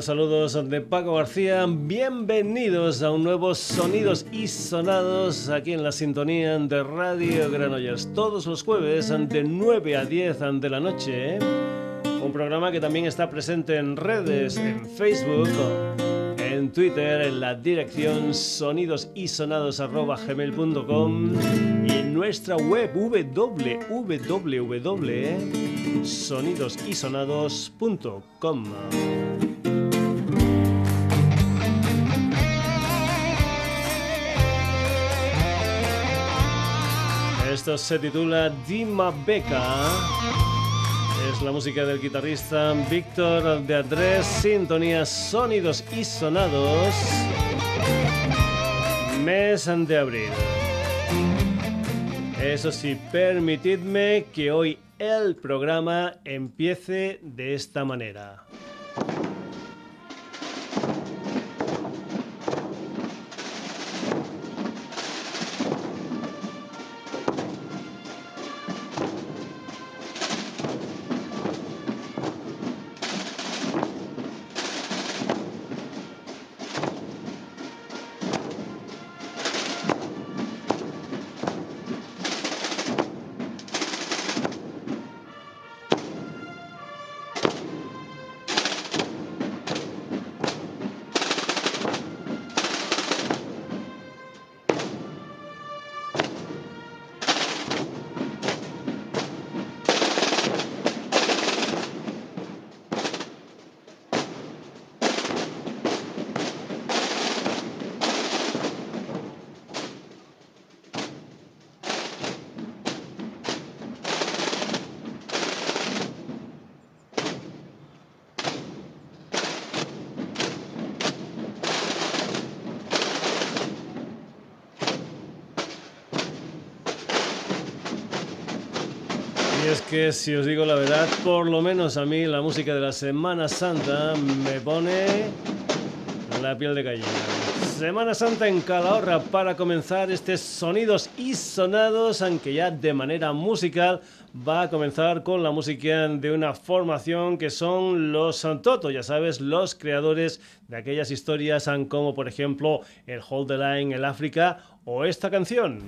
Saludos de Paco García. Bienvenidos a un nuevo Sonidos y Sonados aquí en la sintonía de Radio Granollers. Todos los jueves de 9 a 10 de la noche. Un programa que también está presente en redes, en Facebook, en Twitter, en la dirección sonidosisonados.gmail.com y en nuestra web www.sonidosisonados.com. Esto se titula Dima Beca. Es la música del guitarrista Víctor de Andrés, sintonía sonidos y sonados. Mes de abril. Eso sí, permitidme que hoy el programa empiece de esta manera. Que si os digo la verdad, por lo menos a mí la música de la Semana Santa me pone la piel de gallina. Semana Santa en Calahorra para comenzar este sonidos y sonados, aunque ya de manera musical va a comenzar con la música de una formación que son los Toto, ya sabes, los creadores de aquellas historias como por ejemplo el Hold the Line, el África o esta canción.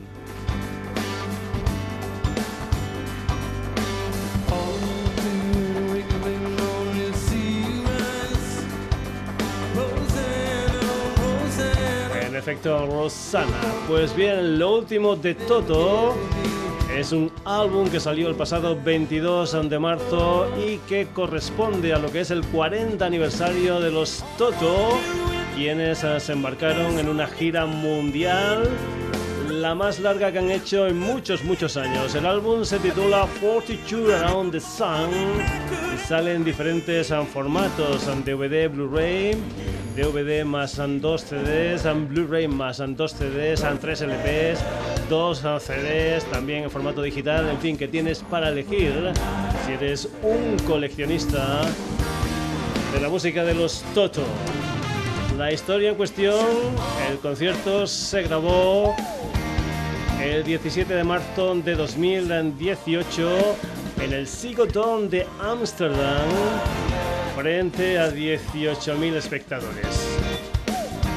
Efecto Rosana. Pues bien, lo último de Toto es un álbum que salió el pasado 22 de marzo y que corresponde a lo que es el 40 aniversario de los Toto, quienes se embarcaron en una gira mundial la más larga que han hecho en muchos, muchos años. El álbum se titula 42 Around the Sun y sale en diferentes formatos, DVD, Blu-ray, DVD más 2 CDs, Blu-ray más 2 CDs, 3 LPs, 2 CDs, también en formato digital, en fin, que tienes para elegir si eres un coleccionista de la música de los Toto. La historia en cuestión, el concierto se grabó el 17 de marzo de 2018 en el Sigoton de Ámsterdam frente a 18.000 espectadores.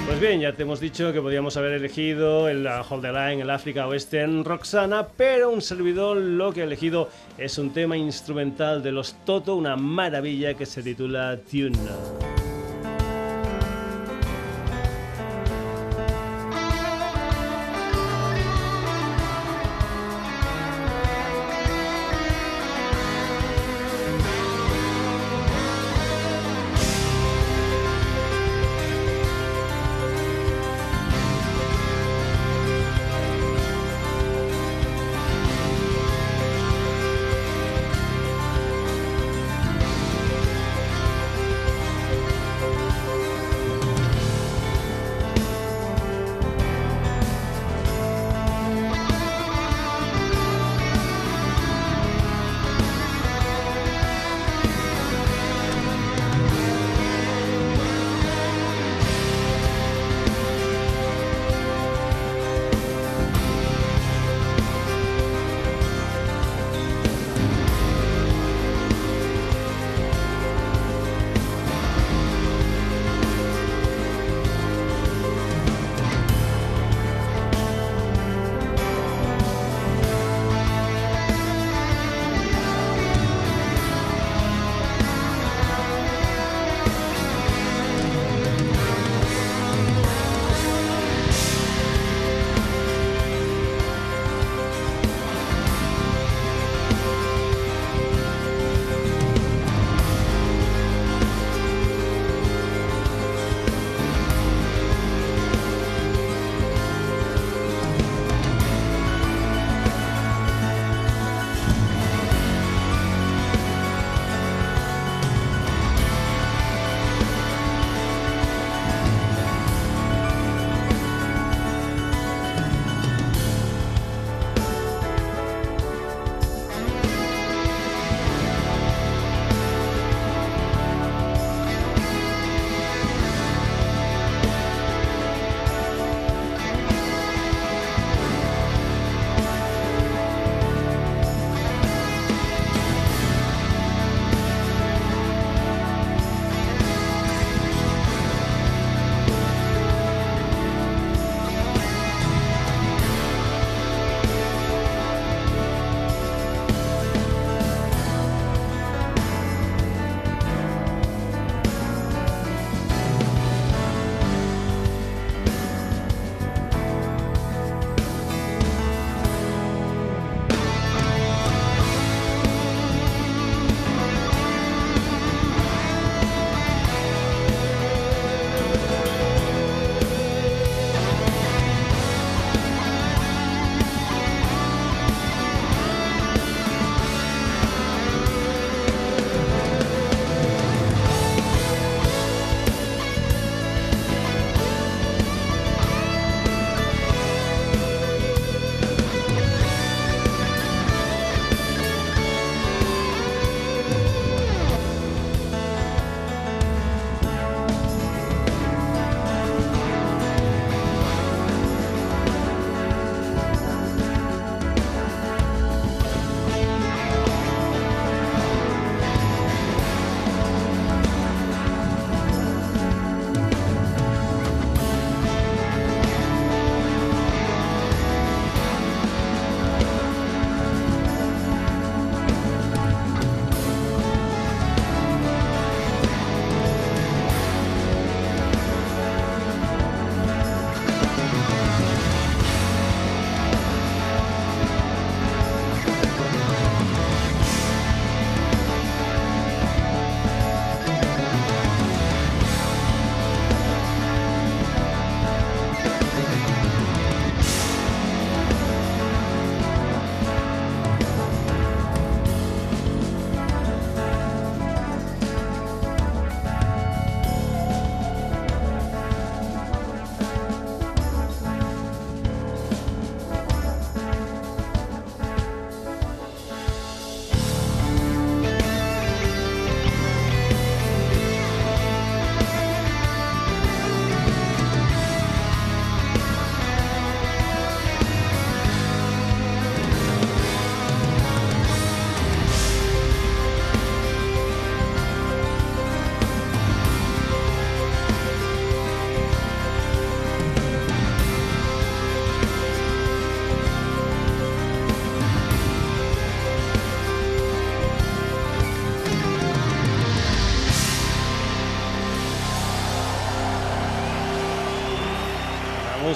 Pues bien, ya te hemos dicho que podíamos haber elegido el Hold the Line, el África Oeste en Roxana, pero un servidor lo que ha elegido es un tema instrumental de los Toto, una maravilla que se titula Tune.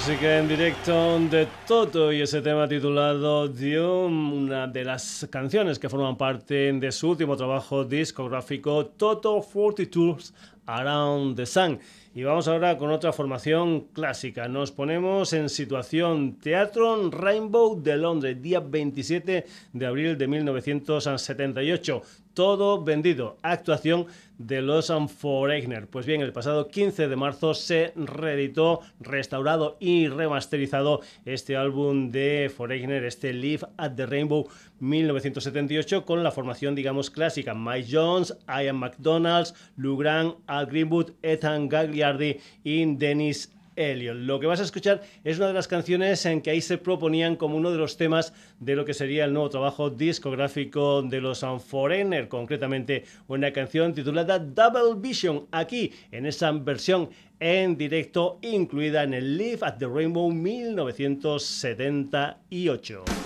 Música en directo de Toto y ese tema titulado Dion, una de las canciones que forman parte de su último trabajo discográfico Toto 42 Around the Sun. Y vamos ahora con otra formación clásica. Nos ponemos en situación Teatro Rainbow de Londres, día 27 de abril de 1978 todo vendido. Actuación de los Foreigner. Pues bien, el pasado 15 de marzo se reeditó, restaurado y remasterizado este álbum de Foreigner, este Live at the Rainbow 1978, con la formación, digamos, clásica. Mike Jones, Ian McDonald's, Lou Al Greenwood, Ethan Gagliardi y Dennis Elliot. Lo que vas a escuchar es una de las canciones en que ahí se proponían como uno de los temas de lo que sería el nuevo trabajo discográfico de los Foreigner, concretamente una canción titulada Double Vision, aquí en esa versión en directo incluida en el Live at the Rainbow 1978.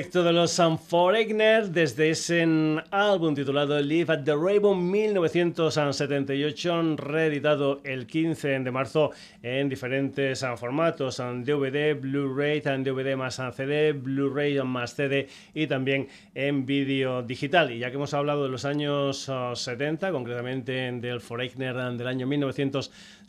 De los Foreigner desde ese álbum titulado Live at the Rainbow 1978, reeditado el 15 de marzo en diferentes formatos, DVD, Blu-ray, DVD más CD, Blu-ray más CD y también en vídeo digital. Y ya que hemos hablado de los años 70, concretamente del Foreigner del año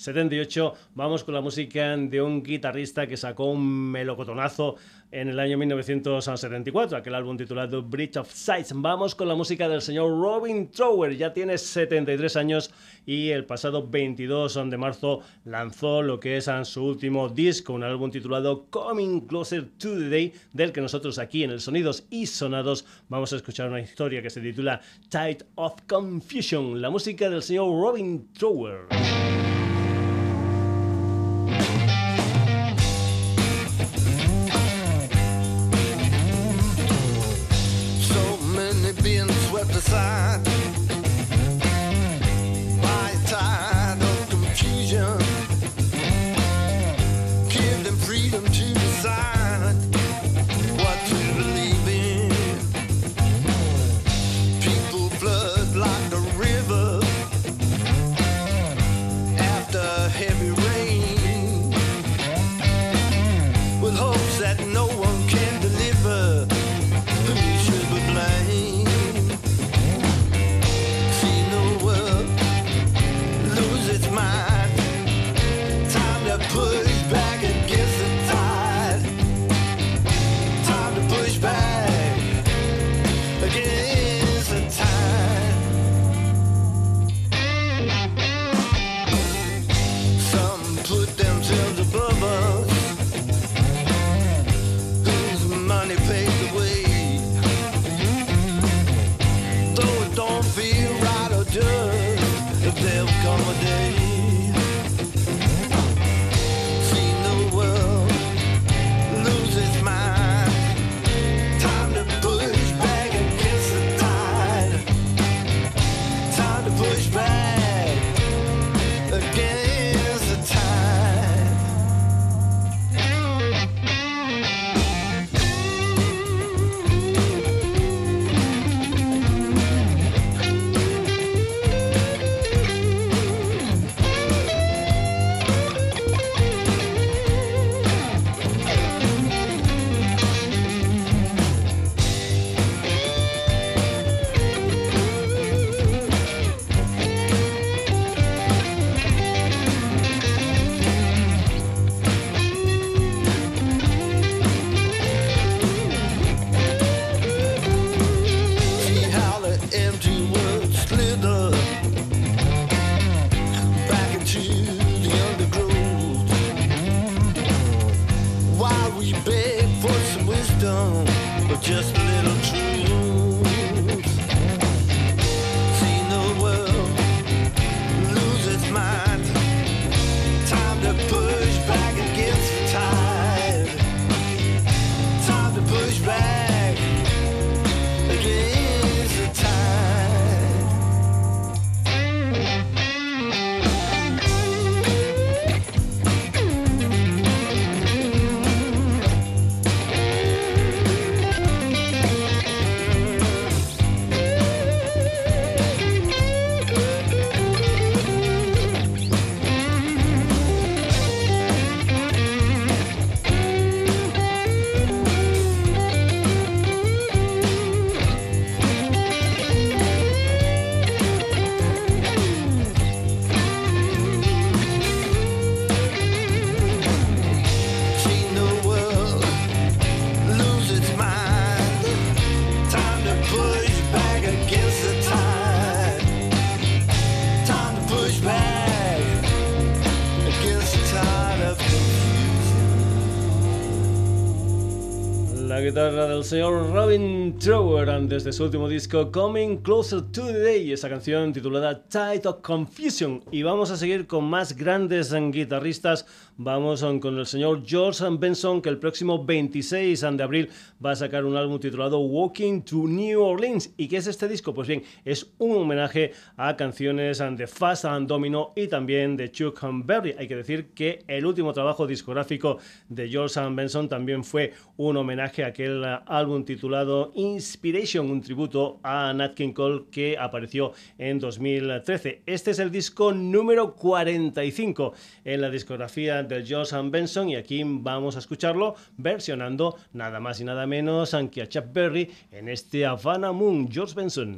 1978, vamos con la música de un guitarrista que sacó un melocotonazo en el año 1974, aquel álbum titulado Bridge of Sights. Vamos con la música del señor Robin Trower, ya tiene 73 años y el pasado 22 de marzo lanzó lo que es su último disco, un álbum titulado Coming Closer to the Day, del que nosotros aquí en el Sonidos y Sonados vamos a escuchar una historia que se titula Tide of Confusion, la música del señor Robin Trower. being swept aside. for some wisdom or just a little truth. Señor Robin Trower desde su último disco Coming Closer to the Day, esa canción titulada Tide of Confusion. Y vamos a seguir con más grandes guitarristas. Vamos con el señor George Benson, que el próximo 26 de abril va a sacar un álbum titulado Walking to New Orleans. ¿Y qué es este disco? Pues bien, es un homenaje a canciones de Fast and Domino y también de Chuck Berry. Hay que decir que el último trabajo discográfico de George Benson también fue un homenaje a aquel álbum titulado Inspiration, un tributo a Nat King Cole que apareció en 2013. Este es el disco número 45 en la discografía del Josh Benson y aquí vamos a escucharlo versionando nada más y nada menos a Chuck Berry en este Havana Moon, George Benson.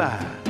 Of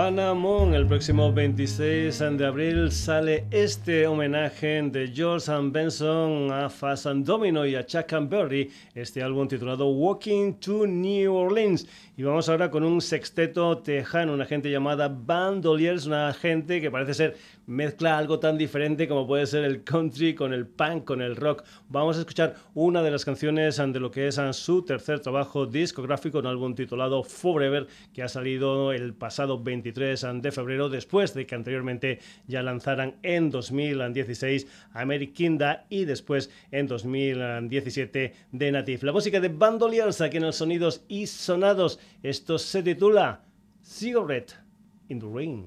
Havana Moon. El próximo 26 de abril sale este homenaje de George Benson a Fast and Domino y a Chuck and Berry, este álbum titulado Walking to New Orleans. Y vamos ahora con un sexteto tejano, una gente llamada Bandoliers, una gente que parece ser mezcla algo tan diferente como puede ser el country con el punk, con el rock. Vamos a escuchar una de las canciones de lo que es su tercer trabajo discográfico, un álbum titulado Forever, que ha salido el pasado 23 de febrero, después de que anteriormente ya lanzaran en 2016 Amerikinda y después en 2017 The Native. La música de Bandoliers aquí en los sonidos y sonados. Esto se titula Cigarette in the Rain.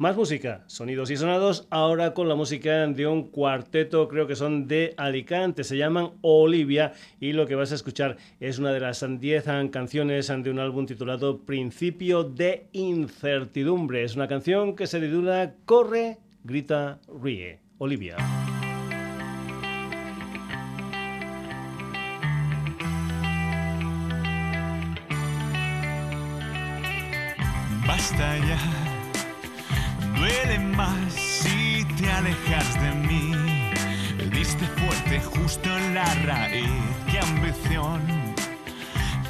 Más música, sonidos y sonados, ahora con la música de un cuarteto, creo que son de Alicante, se llaman Olivia y lo que vas a escuchar es una de las 10 canciones de un álbum titulado Principio de Incertidumbre. Es una canción que se titula Corre, grita, ríe. Olivia. Te alejas de mí. diste fuerte justo en la raíz. ¡Qué ambición!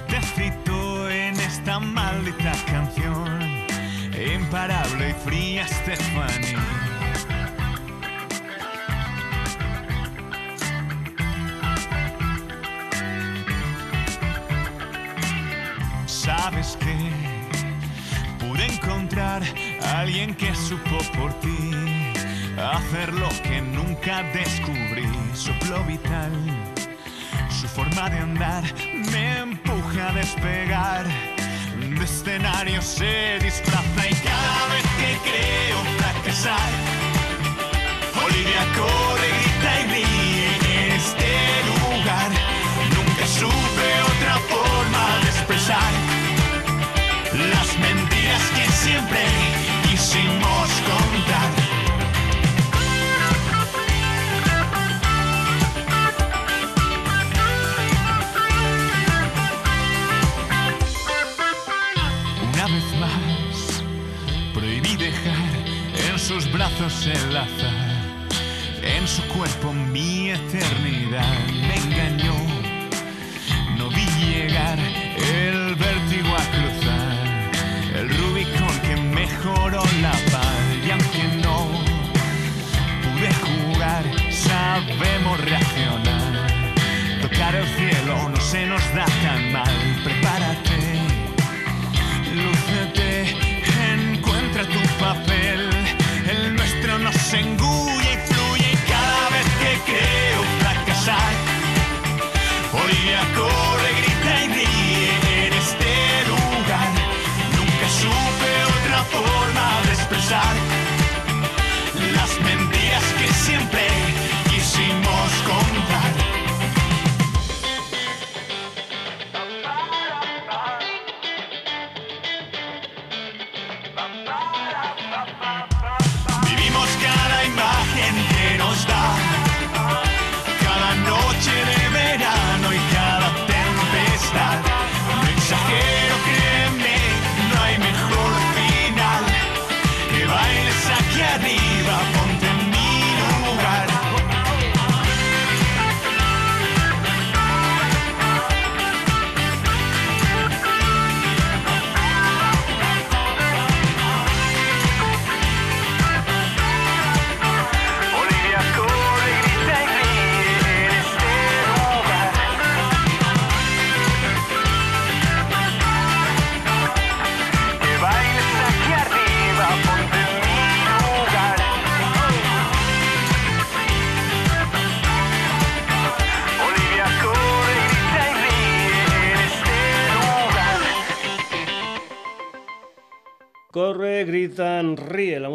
Te cito en esta maldita canción. Imparable y fría Stephanie. Sabes que pude encontrar a alguien que supo por ti hacer lo que nunca descubrí, soplo vital. Su forma de andar me empuja a despegar. De escenario se disfraza y cada vez que creo fracasar, Olivia corre, grita y ríe en este lugar. Nunca supe otra forma el azar, en su cuerpo mi eternidad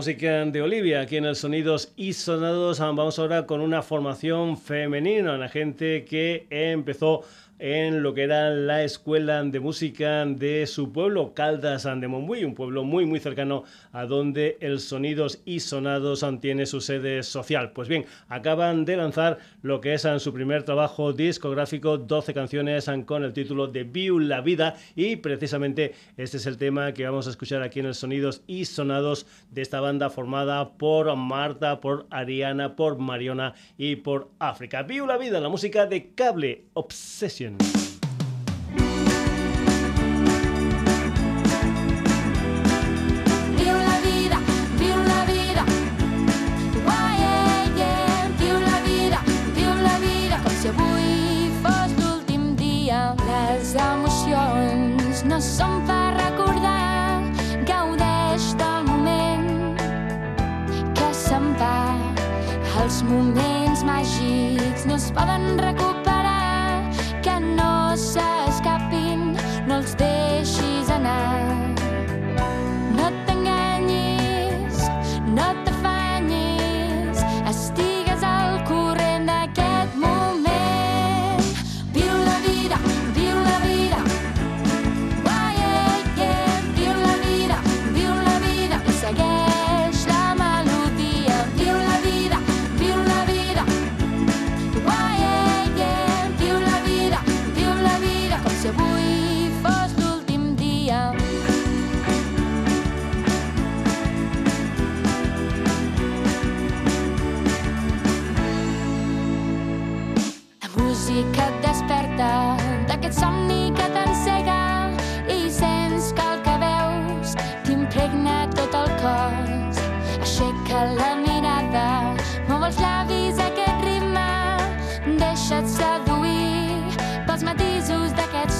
de Olivia aquí en el Sonidos y Sonados. Vamos ahora con una formación femenina, la gente que empezó en lo que era la escuela de música de su pueblo, Caldas de Montbui, un pueblo muy muy cercano a donde el Sonidos y Sonados tiene su sede social. Pues bien, acaban de lanzar lo que es su primer trabajo discográfico, 12 canciones con el título de View la Vida y precisamente este es el tema que vamos a escuchar aquí en el Sonidos y Sonados de esta banda formada por Marta, por Ariana, por Mariona y por África. View la Vida, la música de Cable Obsession. Tschüsschen.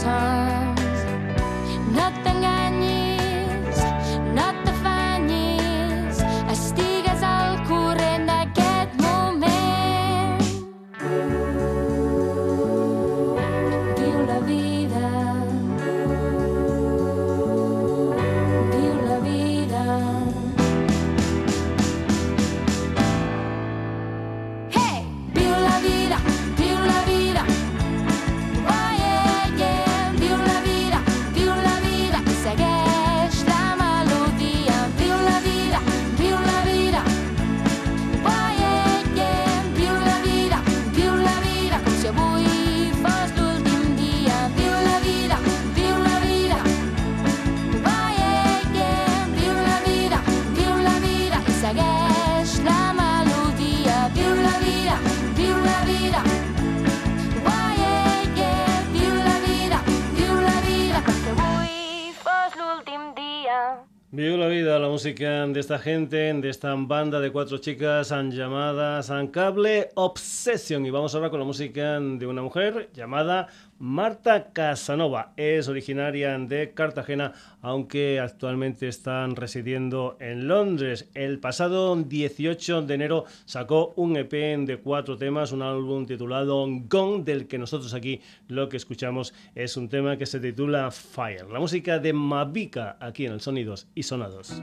time. esta gente, de esta banda de cuatro chicas llamadas Cable Obsession. Y vamos ahora con la música de una mujer llamada Marta Casanova. Es originaria de Cartagena, aunque actualmente están residiendo en Londres. El pasado 18 de enero sacó un EP de cuatro temas, un álbum titulado Gone, del que nosotros aquí lo que escuchamos es un tema que se titula Fire. La música de Mavica aquí en el Sonidos y Sonados.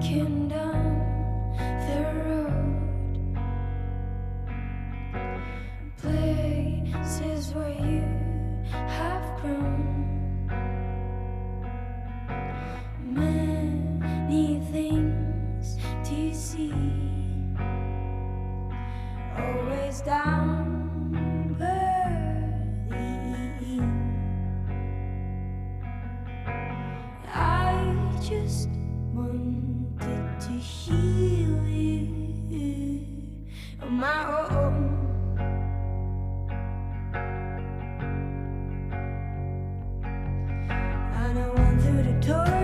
Kingdom, the road, places where you have grown. Many things to see, always down. just one heal you on my own. I don't want through the door.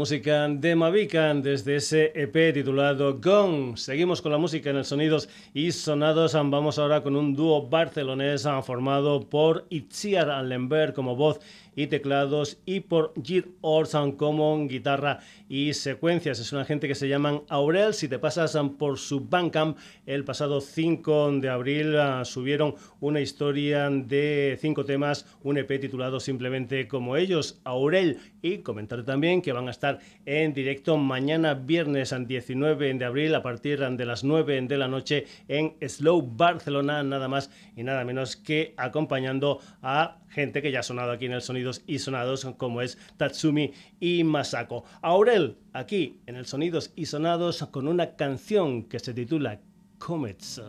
Música de Mavican desde ese EP titulado Gone. Seguimos con la música en el Sonidos y Sonados. Vamos ahora con un dúo barcelonés formado por Itziar Allenberg como voz y teclados y por Jir Orson como guitarra y secuencias. Es una gente que se llaman Aurel. Si te pasas por su Bandcamp, el pasado 5 de abril ah, subieron una historia de cinco temas, un EP titulado simplemente como ellos, Aurel. Y comentar también que van a estar en directo mañana viernes 19 de abril a partir de las 9 de la noche en Slow Barcelona, nada más y nada menos que acompañando a gente que ya ha sonado aquí en el Sonidos y Sonados, como es Tatsumi y Masako. Aurel, aquí en el Sonidos y Sonados, con una canción que se titula Comets.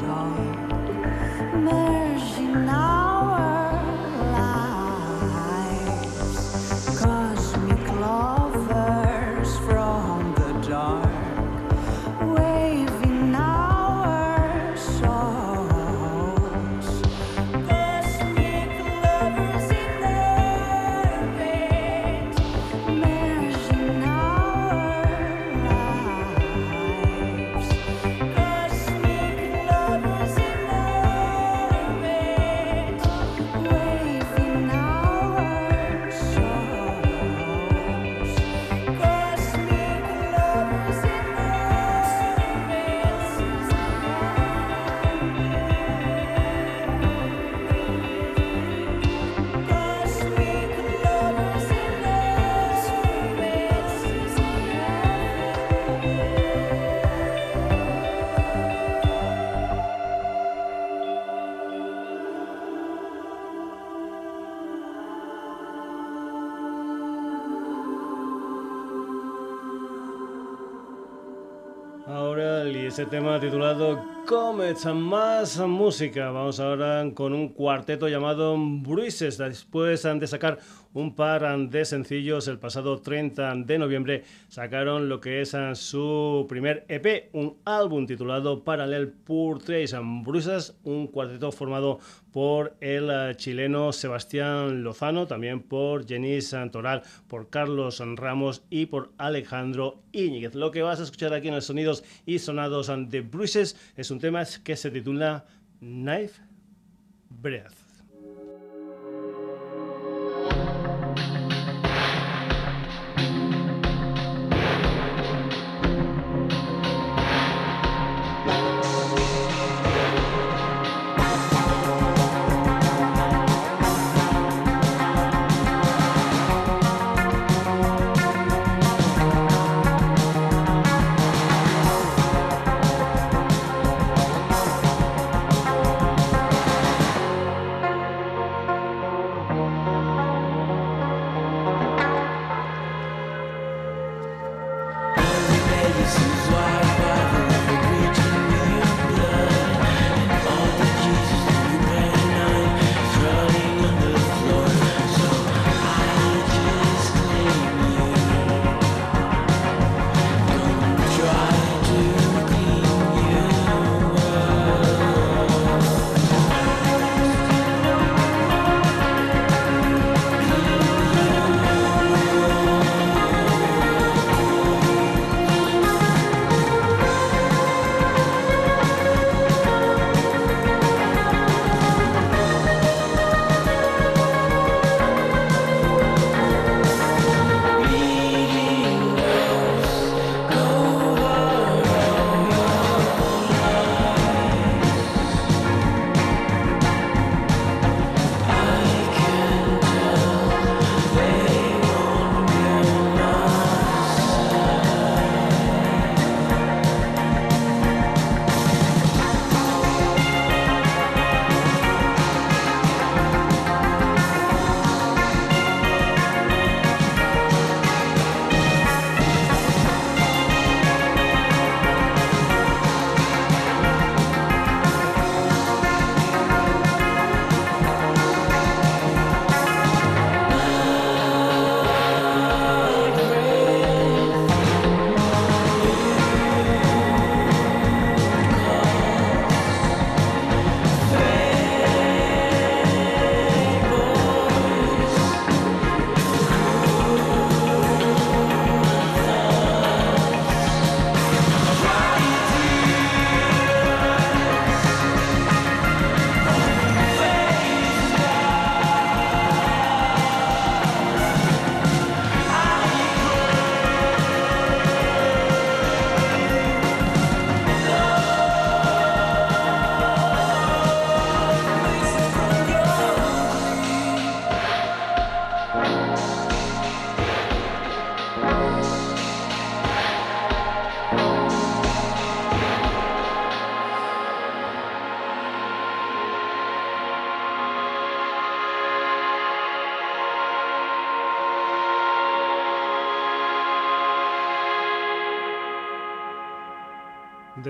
dark. Ese tema titulado Comets, más música. Vamos ahora con un cuarteto llamado Bruises. Después de sacar un par de sencillos. El pasado 30 de noviembre sacaron lo que es ah, su primer EP, un álbum titulado Parallel Portraits and Bruises, un cuarteto formado por el ah, chileno Sebastián Lozano, también por Jenny Santoral, por Carlos Ramos y por Alejandro Íñiguez. Lo que vas a escuchar aquí en los sonidos y sonados de Bruises es un tema que se titula Knife Breath.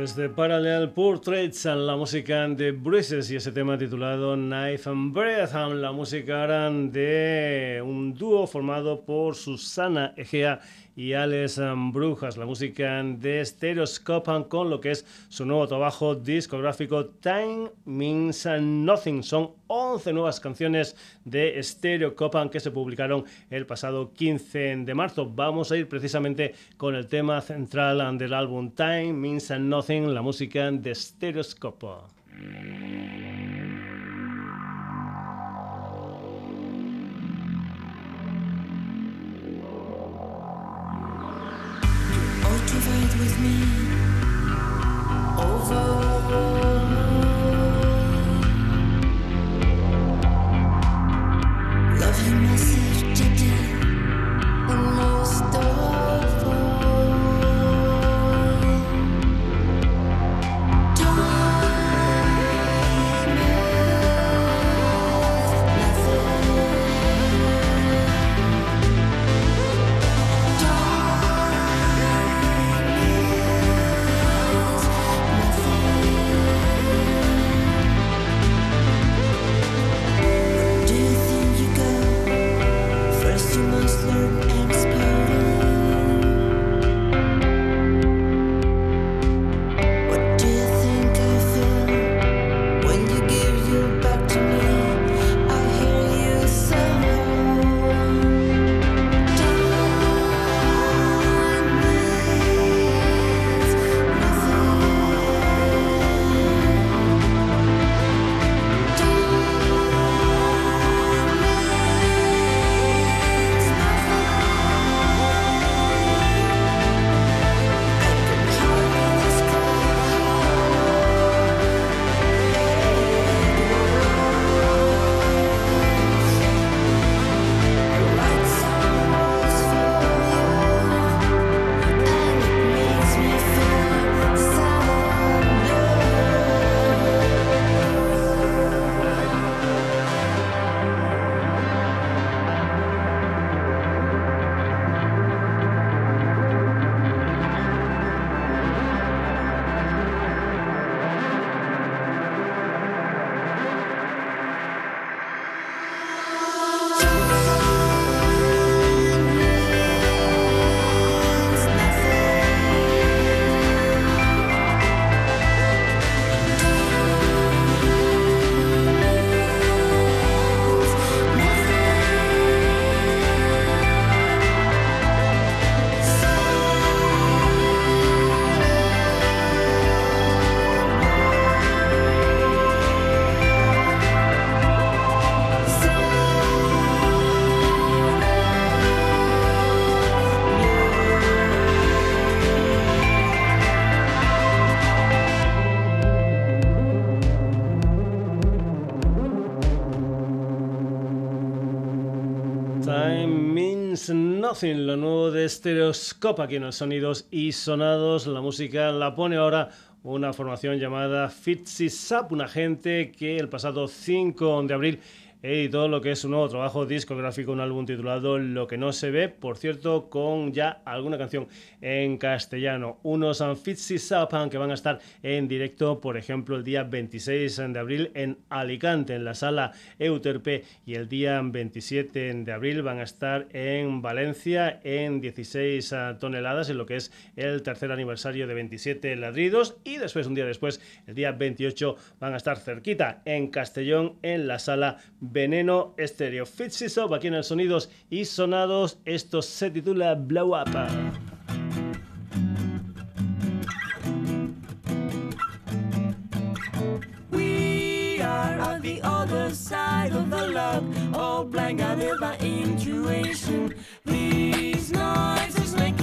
Desde Parallel Portraits, la música de Bruises y ese tema titulado Knife and Breath, la música de un dúo formado por Susana Egea y Alex Brujas, la música de Stereoscope con lo que es su nuevo trabajo discográfico Time Means Nothing. Son 11 nuevas canciones de Stereoscope que se publicaron el pasado 15 de marzo. Vamos a ir precisamente con el tema central del álbum Time Means Nothing, la música de Stereoscope. With me Nothing, lo nuevo de Stereoscope aquí en los sonidos y sonados. La música la pone ahora una formación llamada Fitzy Sap, una gente que el pasado 5 de abril y todo lo que es un nuevo trabajo discográfico, un álbum titulado Lo que no se ve, por cierto, con ya alguna canción en castellano. Unos Fitzy Sapan que van a estar en directo, por ejemplo, el día 26 de abril en Alicante, en la sala Euterpe, y el día 27 de abril van a estar en Valencia en 16 toneladas, en lo que es el tercer aniversario de 27 ladridos, y después, un día después, el día 28, van a estar cerquita en Castellón, en la sala Veneno Estéreo. Fitzy Up aquí en el Sonidos y Sonados. Esto se titula Blow Up. The other side of the love, all blinded by intuition. These noises making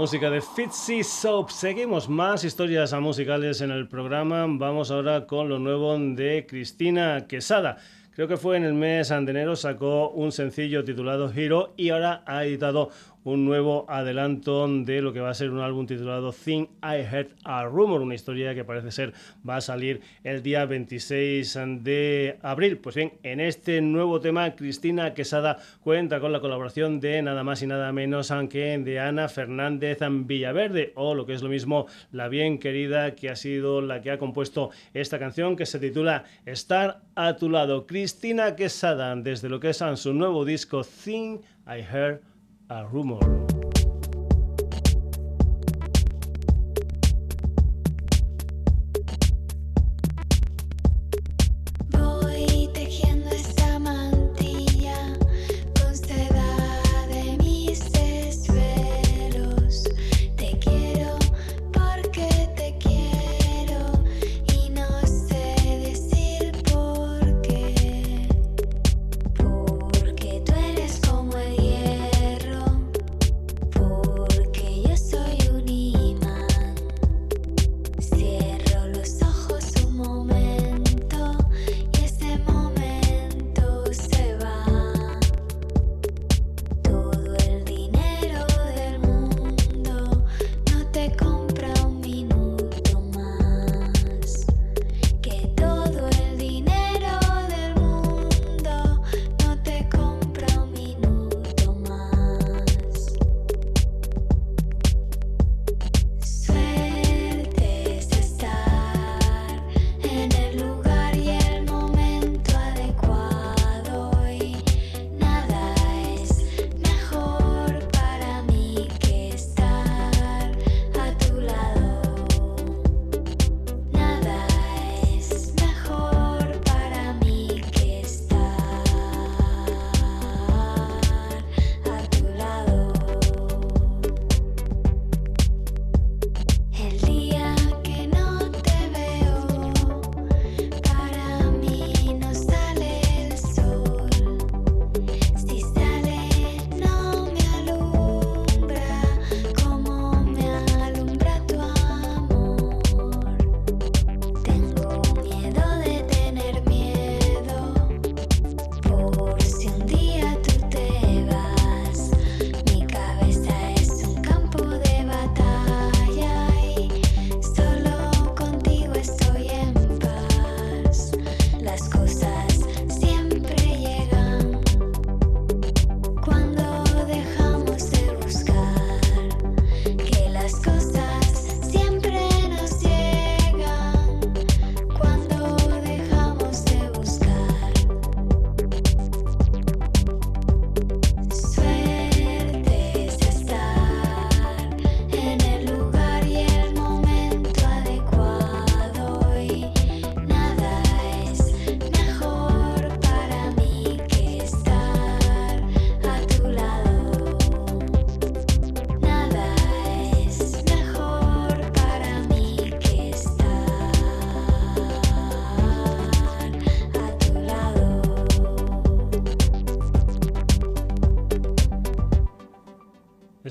música de Fitzy Soap. Seguimos más historias musicales en el programa. Vamos ahora con lo nuevo de Cristina Quesada. Creo que fue en el mes de enero, sacó un sencillo titulado Hero y ahora ha editado un nuevo adelanto de lo que va a ser un álbum titulado Thing I Heard a Rumor, una historia que parece ser va a salir el día 26 de abril. Pues bien, en este nuevo tema, Cristina Quesada cuenta con la colaboración de nada más y nada menos que de Ana Fernández Villaverde, o lo que es lo mismo, la bien querida que ha sido la que ha compuesto esta canción que se titula Estar a tu lado. Cristina Quesada, desde lo que es su nuevo disco Thing I Heard rumor.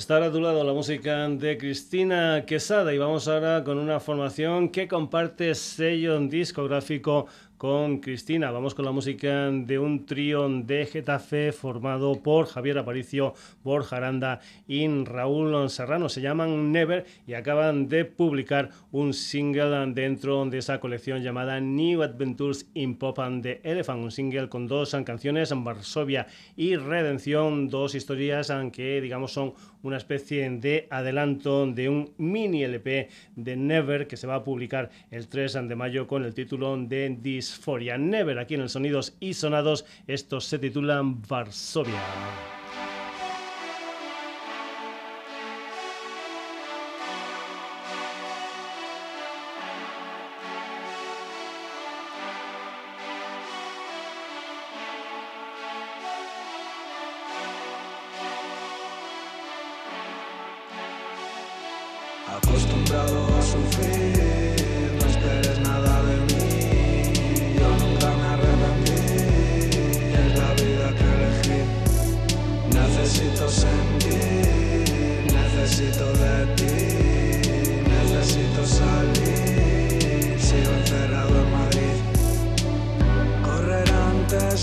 Estar a tu lado la música de Cristina Quesada y vamos ahora con una formación que comparte sello discográfico con Cristina. Vamos con la música de un trío de Getafe formado por Javier Aparicio, Borja Aranda y Raúl Serrano. Se llaman Never y acaban de publicar un single dentro de esa colección llamada New Adventures in Pop and the Elephant. Un single con dos canciones, Varsovia y Redención, dos historias que digamos son una especie de adelanto de un mini LP de Never que se va a publicar el 3 de mayo con el título de Dysphoria. Never, aquí en el Sonidos y Sonados, estos se titulan Varsovia.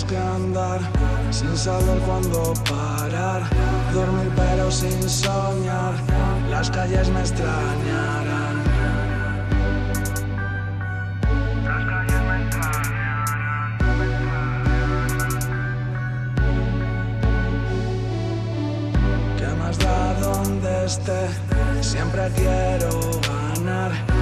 Que andar, sin saber cuándo parar, dormir pero sin soñar, las calles me extrañarán. ¿Qué más da donde esté? Siempre quiero ganar.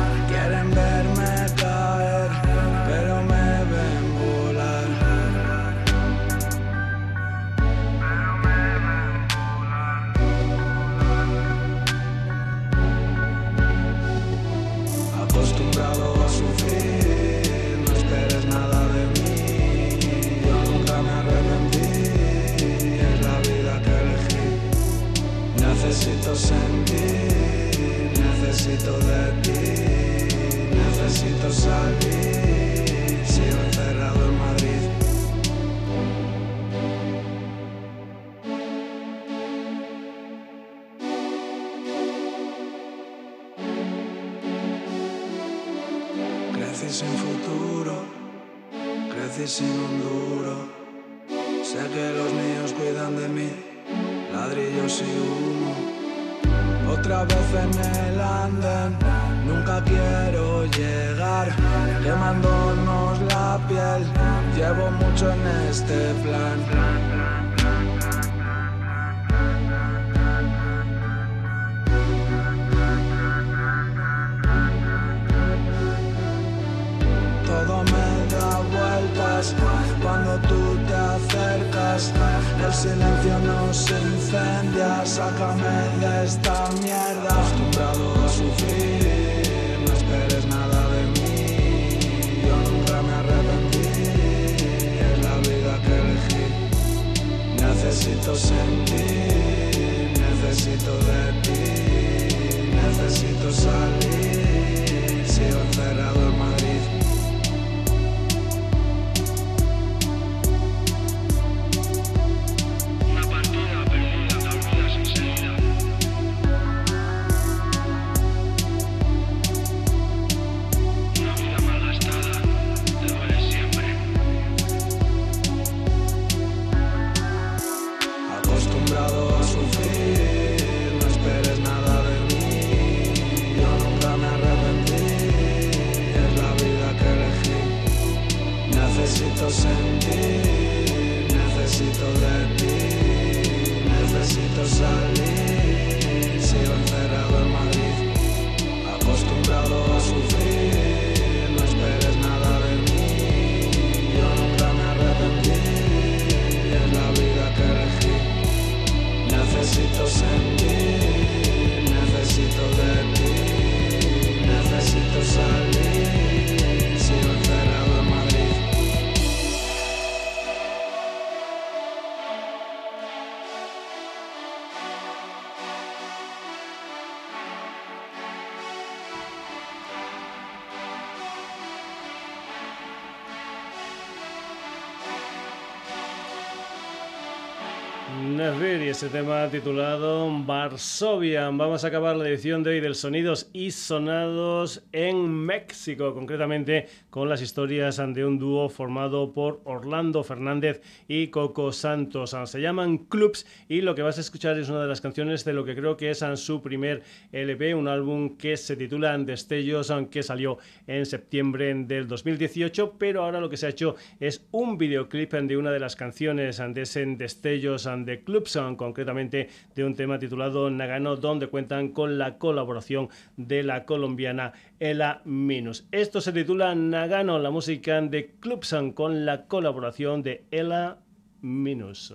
Necesito de ti, necesito salir. Sigo encerrado en Madrid. Crecí sin futuro, crecí sin un duro. Sé que los míos cuidan de mí, ladrillos y. Otra vez en el andén, nunca quiero llegar, quemándonos la piel. Llevo mucho en este plan. Silencio nos incendia, sácame de esta mierda. Acostumbrado a sufrir, no esperes nada de mí. Yo nunca me arrepentí, es la vida que elegí. Necesito sentir, necesito de ti, ese tema titulado Varsovia. Vamos a acabar la edición de hoy del Sonidos y Sonados en México, concretamente con las historias de un dúo formado por Orlando Fernández y Coco Santos. Se llaman Clubs y lo que vas a escuchar es una de las canciones de lo que creo que es su primer LP, un álbum que se titula Destellos, aunque salió en septiembre del 2018, pero ahora lo que se ha hecho es un videoclip de una de las canciones de ese Destellos de Clubson, concretamente de un tema titulado Nagano, donde cuentan con la colaboración de la colombiana Ela Minus. Esto se titula Nagano, la música de Clubson con la colaboración de Ela Minus.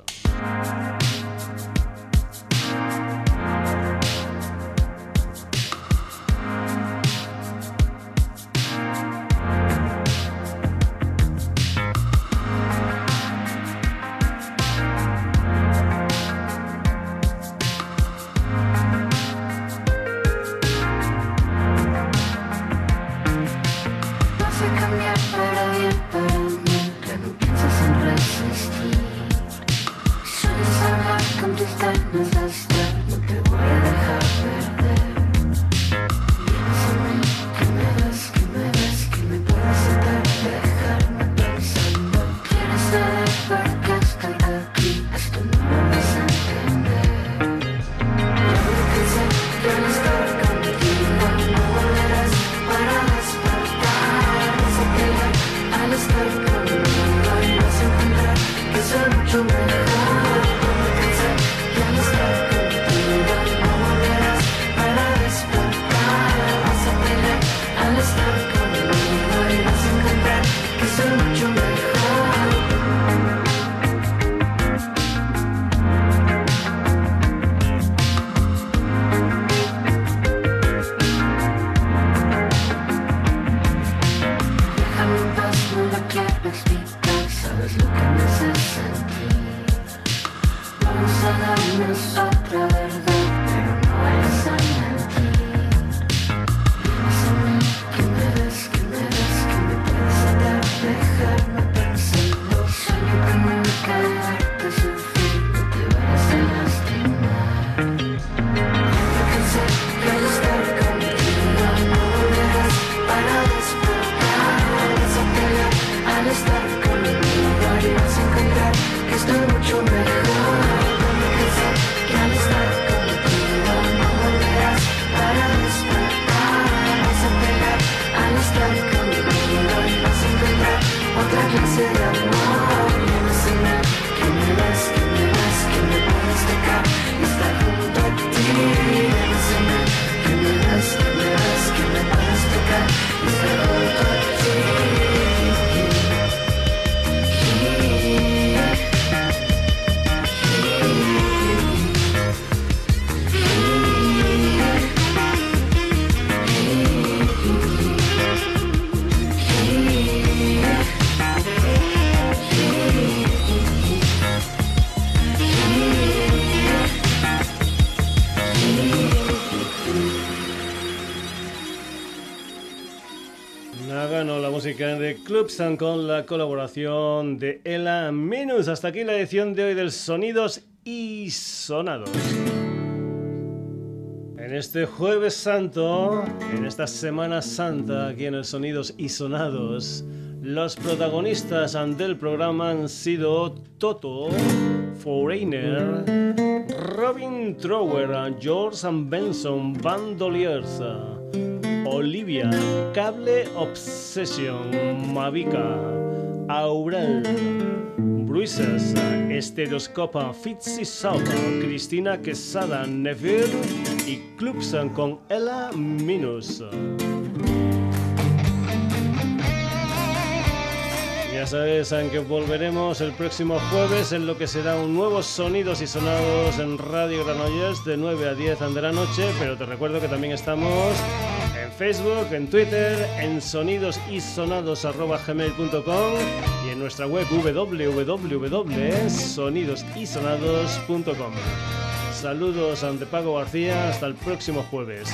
Clubsan con la colaboración de Ela Minus. Hasta aquí la edición de hoy del Sonidos y Sonados. En este Jueves Santo, en esta Semana Santa, aquí en el Sonidos y Sonados, los protagonistas del programa han sido Toto, Foreigner, Robin Trower, George Benson, Bandoliers, Olivia, Cable Obsession, Mavica, Aurel, Bruises, Estereoscopa, Fitzy South, Cristina Quesada, Neville y Clubsan con Ella Minus. Ya sabes que volveremos el próximo jueves en lo que será un nuevo Sonidos y Sonados en Radio Granollers de 9 a 10 de la noche, pero te recuerdo que también estamos en Facebook, en Twitter, en sonidosisonados.gmail.com y en nuestra web www.sonidosisonados.com. Saludos ante Paco García, hasta el próximo jueves.